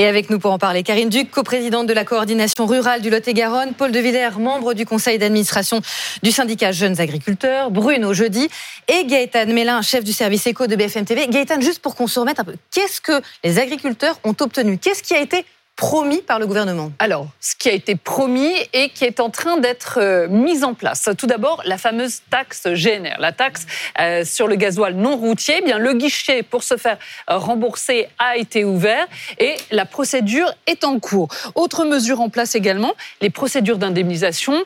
Et avec nous pour en parler, Karine Duc, coprésidente de la coordination rurale du Lot-et-Garonne, Paul de Villers, membre du conseil d'administration du syndicat Jeunes Agriculteurs, Bruno Jeudi et Gaëtan Mélin, chef du service éco de BFM TV. Gaëtan, juste pour qu'on se remette un peu, qu'est-ce que les agriculteurs ont obtenu? Qu'est-ce qui a été promis par le gouvernement Alors, ce qui a été promis et qui est en train d'être euh, mis en place. Tout d'abord, la fameuse taxe GNR, la taxe euh, sur le gasoil non routier. Eh bien, le guichet pour se faire euh, rembourser a été ouvert et la procédure est en cours. Autre mesure en place également, les procédures d'indemnisation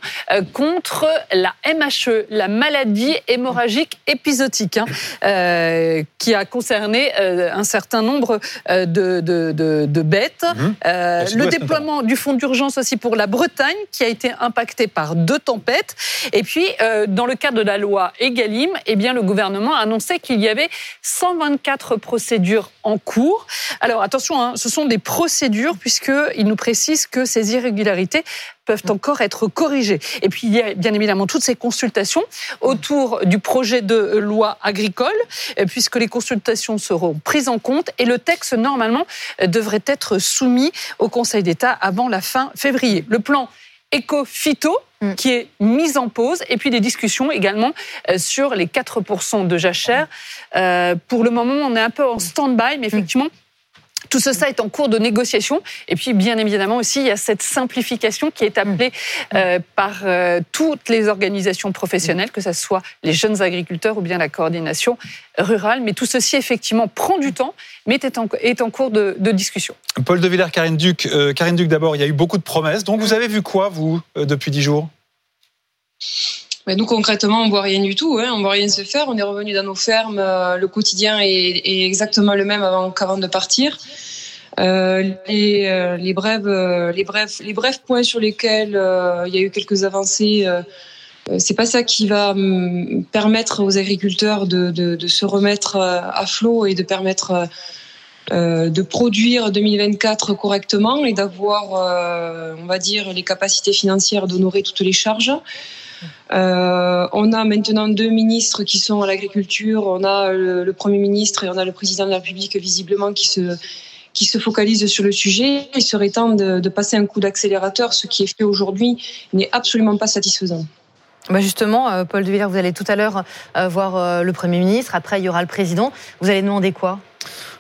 contre la MHE, la maladie hémorragique épisodique, hein, qui a concerné un certain nombre de, de, bêtes. Mmh. Euh, le déploiement du fonds d'urgence aussi pour la Bretagne, qui a été impacté par deux tempêtes. Et puis, euh, dans le cadre de la loi Egalim, eh bien, le gouvernement a annoncé qu'il y avait 124 procédures en cours. Alors, attention, hein, ce sont des procédures, puisqu'il nous précise que ces irrégularités peuvent encore être corrigées. Et puis, il y a bien évidemment toutes ces consultations autour du projet de loi agricole, euh, puisque les consultations seront prises en compte et le texte, normalement, euh, devrait être soumis au Conseil d'État avant la fin février. Le plan éco-phyto, mm. qui est mis en pause, et puis des discussions également euh, sur les 4% de jachère. pour le moment, on est un peu en stand-by, mais effectivement, tout cela est en cours de négociation. Et puis, bien évidemment aussi, il y a cette simplification qui est appelée euh, par euh, toutes les organisations professionnelles, que ce soit les jeunes agriculteurs ou bien la coordination rurale. Mais tout ceci, effectivement, prend du temps, mais est en, est en cours de, discussion. Paul de Villers, Karine Duc. Euh, Karine Duc, d'abord, il y a eu beaucoup de promesses. Donc, vous avez vu quoi, vous, depuis dix jours? Nous, concrètement, on voit rien du tout. Hein. On voit rien se faire. On est revenu dans nos fermes. Euh, le quotidien est, exactement le même avant qu'avant de partir. Euh, les, euh, les, brèves, les, brefs, les brefs points sur lesquels il y a eu quelques avancées, c'est pas ça qui va permettre aux agriculteurs de, de, de se remettre à flot et de permettre de produire 2024 correctement et d'avoir, on va dire, les capacités financières d'honorer toutes les charges. Euh, on a maintenant deux ministres qui sont à l'agriculture. On a le, Premier ministre et on a le Président de la République visiblement qui se qui se focalisent sur le sujet. Il serait temps de, passer un coup d'accélérateur. Ce qui est fait aujourd'hui n'est absolument pas satisfaisant. Bah justement, euh, Paul de Villers, vous allez tout à l'heure euh, voir le Premier ministre. Après, il y aura le Président. Vous allez demander quoi?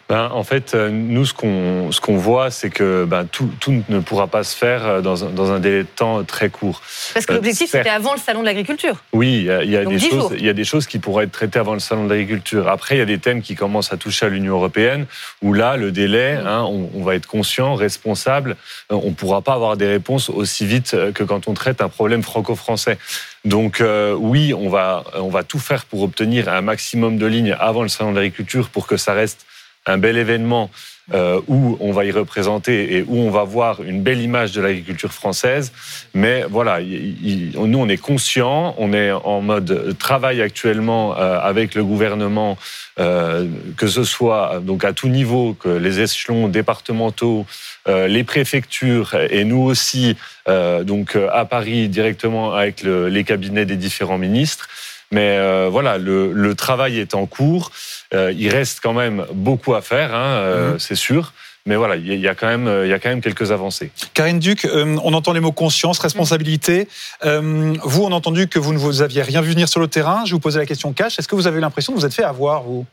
Ben, en fait, euh, nous, ce qu'on ce qu'on voit, c'est que ben, tout, tout, ne pourra pas se faire euh, dans un, dans un délai de temps très court. Parce que euh, l'objectif, c'était avant le salon de l'agriculture. Oui, il y a, il y a des choses, il y a des choses qui pourraient être traitées avant le salon de l'agriculture. Après, il y a des thèmes qui commencent à toucher à l'Union européenne, où là, le délai, hein, on, on, va être conscient, responsable. On ne pourra pas avoir des réponses aussi vite que quand on traite un problème franco-français. Donc oui, on va, on va tout faire pour obtenir un maximum de lignes avant le salon de l'agriculture pour que ça reste un bel événement euh, où on va y représenter et où on va voir une belle image de l'agriculture française. Mais voilà, nous, on est conscients, on est en mode travail actuellement euh, avec le gouvernement, euh, que ce soit donc à tout niveau, que les échelons départementaux, les préfectures et nous aussi, donc à Paris directement avec les cabinets des différents ministres. Mais voilà, le, le travail est en cours. Euh, il reste quand même beaucoup à faire, hein, euh, mhm. c'est sûr. Mais voilà, il y a quand même, il y a quand même quelques avancées. Karine Duc, euh, on entend les mots conscience, responsabilité. vous, on a entendu que vous ne vous aviez rien vu venir sur le terrain. Je vous posais la question cash. Est-ce que vous avez l'impression que vous êtes fait avoir, vous?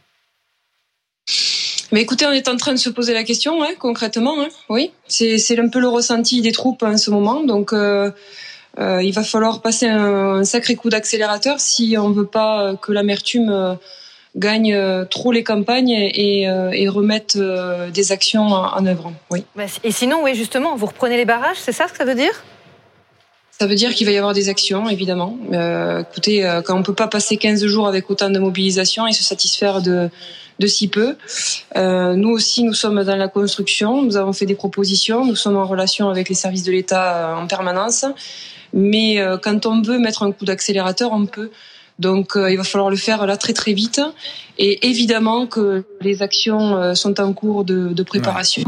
Mais écoutez, on est en train de se poser la question, hein, concrètement. Hein. oui, c'est un peu le ressenti des troupes en ce moment. Donc, il va falloir passer un, un sacré coup d'accélérateur si on veut pas que l'amertume euh, trop les campagnes et, euh, et remettent euh, des actions en œuvre. Oui. Bah, et sinon, oui, justement, vous reprenez les barrages, c'est ça ce que ça veut dire? Ça veut dire qu'il va y avoir des actions, évidemment. Euh, écoutez, quand on peut pas passer 15 jours avec autant de mobilisation et se satisfaire de, de si peu, euh, nous aussi, nous sommes dans la construction. Nous avons fait des propositions. Nous sommes en relation avec les services de l'État en permanence. Mais quand on veut mettre un coup d'accélérateur, on peut. Donc euh, il va falloir le faire là très très vite. Et évidemment que les actions euh, sont en cours de, préparation.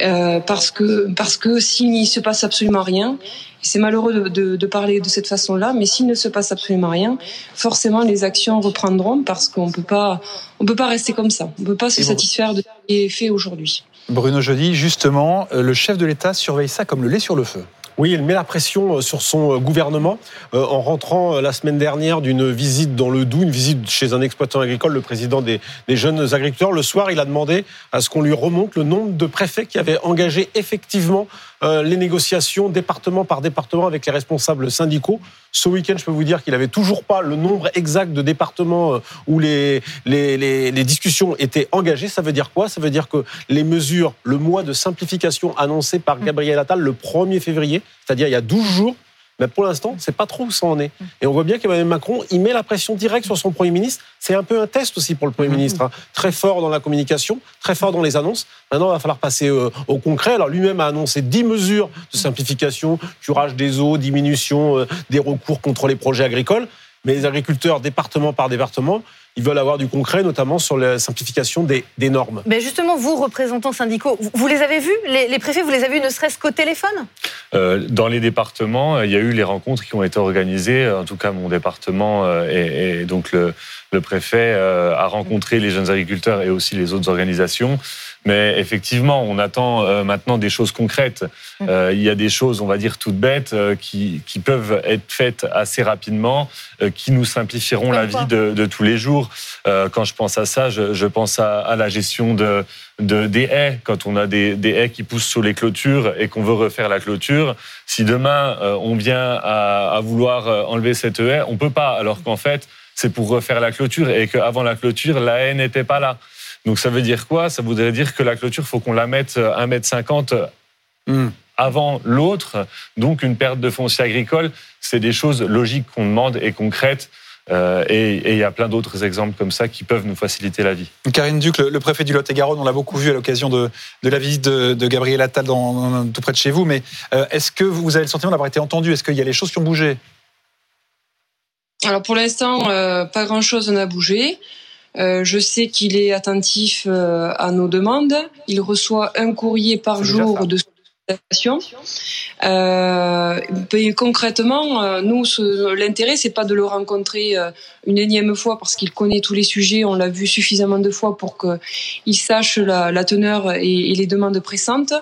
Euh, parce que parce que s'il ne se passe absolument rien, c'est malheureux de, parler de cette façon-là, mais s'il ne se passe absolument rien, forcément les actions reprendront parce qu'on peut pas on peut pas rester comme ça. On peut pas se satisfaire de ce qui est fait aujourd'hui. Bruno Jeudi, justement, le chef de l'État surveille ça comme le lait sur le feu. Oui, il met la pression euh, sur son euh, gouvernement euh, en rentrant la semaine dernière d'une visite dans le Doubs, une visite chez un exploitant agricole, le président des, jeunes agriculteurs. Le soir, il a demandé à ce qu'on lui remonte le nombre de préfets qui avaient engagé effectivement les négociations département par département avec les responsables syndicaux. Ce week-end, je peux vous dire qu'il n'avait toujours pas le nombre exact de départements où les, les, les, discussions étaient engagées. Ça veut dire quoi? Ça veut dire que les mesures, le mois de simplification annoncé par Gabriel Attal le 1er février, c'est-à-dire il y a 12 jours, mais pour l'instant, c'est pas trop où ça en est. Et on voit bien qu'Emmanuel Macron, il met la pression directe sur son Premier ministre. C'est un peu un test aussi pour le Premier ministre. Hein. Très fort dans la communication, très fort dans les annonces. Maintenant, il va falloir passer euh, au concret. Alors lui-même a annoncé 10 mesures de simplification, curage des eaux, diminution euh, des recours contre les projets agricoles. Mais les agriculteurs, département par département, ils veulent avoir du concret, notamment sur la simplification des, normes. Mais justement, vous, représentants syndicaux, vous les avez vus les, préfets, vous les avez vus ne serait-ce qu'au téléphone? Euh, Dans les départements, il y a eu les rencontres qui ont été organisées. En tout cas, mon département euh, et, donc le, le préfet euh, a rencontré les jeunes agriculteurs et aussi les autres organisations. Mais effectivement, on attend euh, maintenant des choses concrètes. Mmh. Euh, il y a des choses, on va dire, toutes bêtes euh, qui, qui peuvent être faites assez rapidement, qui nous simplifieront la vie de, de, tous les jours. quand je pense à ça, je, je pense à, à, la gestion de, de, des haies. Quand on a des, des haies qui poussent sur les clôtures et qu'on veut refaire la clôture, si demain on vient à, à vouloir enlever cette haie, on peut pas. Alors qu'en fait, c'est pour refaire la clôture et qu'avant la clôture, la haie n'était pas là. Donc ça veut dire quoi? Ça voudrait dire que la clôture, il faut qu'on la mette 1,50 m hmm. avant l'autre. Donc une perte de foncier agricole, c'est des choses logiques qu'on demande et concrètes. Euh, et il y a plein d'autres exemples comme ça qui peuvent nous faciliter la vie. Karine Duc, le, préfet du Lot-et-Garonne, on l'a beaucoup vu à l'occasion de, la visite de, Gabriel Attal dans, tout près de chez vous, mais euh, est-ce que vous avez le sentiment d'avoir été entendu? Est-ce qu'il y a des choses qui ont bougé? Alors pour l'instant, euh, pas grand-chose n'a bougé. Euh, je sais qu'il est attentif euh, à nos demandes. Il reçoit un courrier par jour de sollicitation. Euh, concrètement, euh, nous, l'intérêt, c'est pas de le rencontrer une énième fois parce qu'il connaît tous les sujets. On l'a vu suffisamment de fois pour qu'il sache la, la teneur et, et, les demandes pressantes.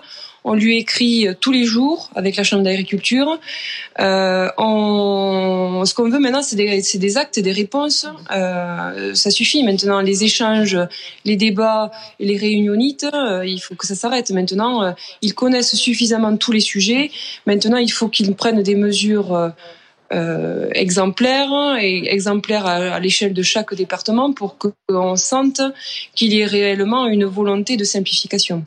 On lui écrit tous les jours avec la Chambre d'agriculture. Euh, ce qu'on veut maintenant, c'est des, actes et des réponses. Euh, ça suffit maintenant. Les échanges, les débats les réunionites, euh, il faut que ça s'arrête. Maintenant, euh, ils connaissent suffisamment tous les sujets. Maintenant, il faut qu'ils prennent des mesures. Euh, exemplaires et exemplaires à, à l'échelle de chaque département pour qu'on sente qu'il y ait réellement une volonté de simplification.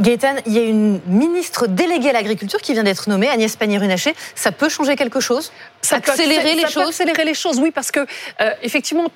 Gaëtan, il y a une ministre déléguée à l'agriculture qui vient d'être nommée, Agnès Pannier-Runacher. Ça peut changer quelque chose? Ça accélérer les choses? accélérer les choses, oui, parce que euh, effectivement,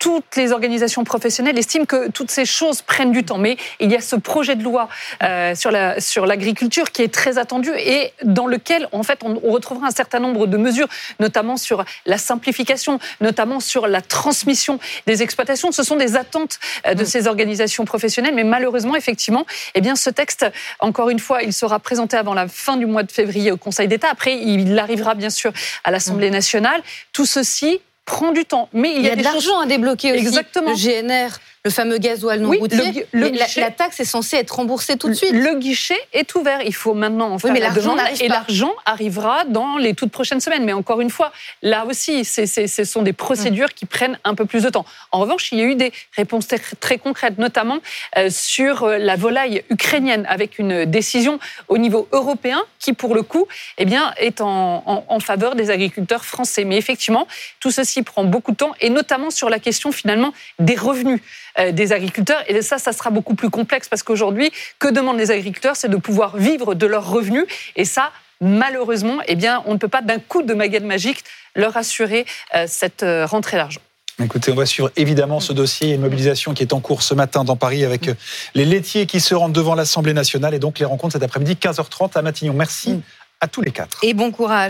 toutes les organisations professionnelles estiment que toutes ces choses prennent du temps. Mais il y a ce projet de loi euh, sur la sur l'agriculture qui est très attendu et dans lequel en fait on, retrouvera un certain nombre de mesures, notamment sur la simplification, notamment sur la transmission des exploitations. Ce sont des attentes euh, de mm. ces organisations professionnelles, mais malheureusement, effectivement, eh bien ce texte, encore une fois, il sera présenté avant la fin du mois de février au Conseil d'État. Après, il arrivera bien sûr à l'Assemblée mm. nationale. Tout ceci prend du temps. Mais il y, a, de l'argent à débloquer aussi. Exactement. Le GNR le fameux gasoil non routier. la, taxe est censée être remboursée tout de suite. Le guichet est ouvert. Il faut maintenant en faire mais la demande et l'argent arrivera dans les toutes prochaines semaines. Mais encore une fois, là aussi, ce sont des procédures qui prennent un peu plus de temps. En revanche, il y a eu des réponses très, concrètes, notamment euh, sur euh, la volaille ukrainienne, avec une décision au niveau européen qui, pour le coup, eh bien, est en, en faveur des agriculteurs français. Mais effectivement, tout ceci prend beaucoup de temps, et notamment sur la question finalement des revenus. Euh, des agriculteurs. Et ça, ça sera beaucoup plus complexe parce qu'aujourd'hui, que demandent les agriculteurs C'est de pouvoir vivre de leurs revenus. Et ça, malheureusement, eh bien, on ne peut pas d'un coup de baguette magique leur assurer euh, cette euh, rentrée d'argent. Écoutez, on va suivre évidemment ce dossier, une mobilisation qui est en cours ce matin dans Paris avec les laitiers qui se rendent devant l'Assemblée nationale et donc les rencontres cet après-midi 15h30 à Matignon. Merci mm. à tous les quatre. Et bon courage.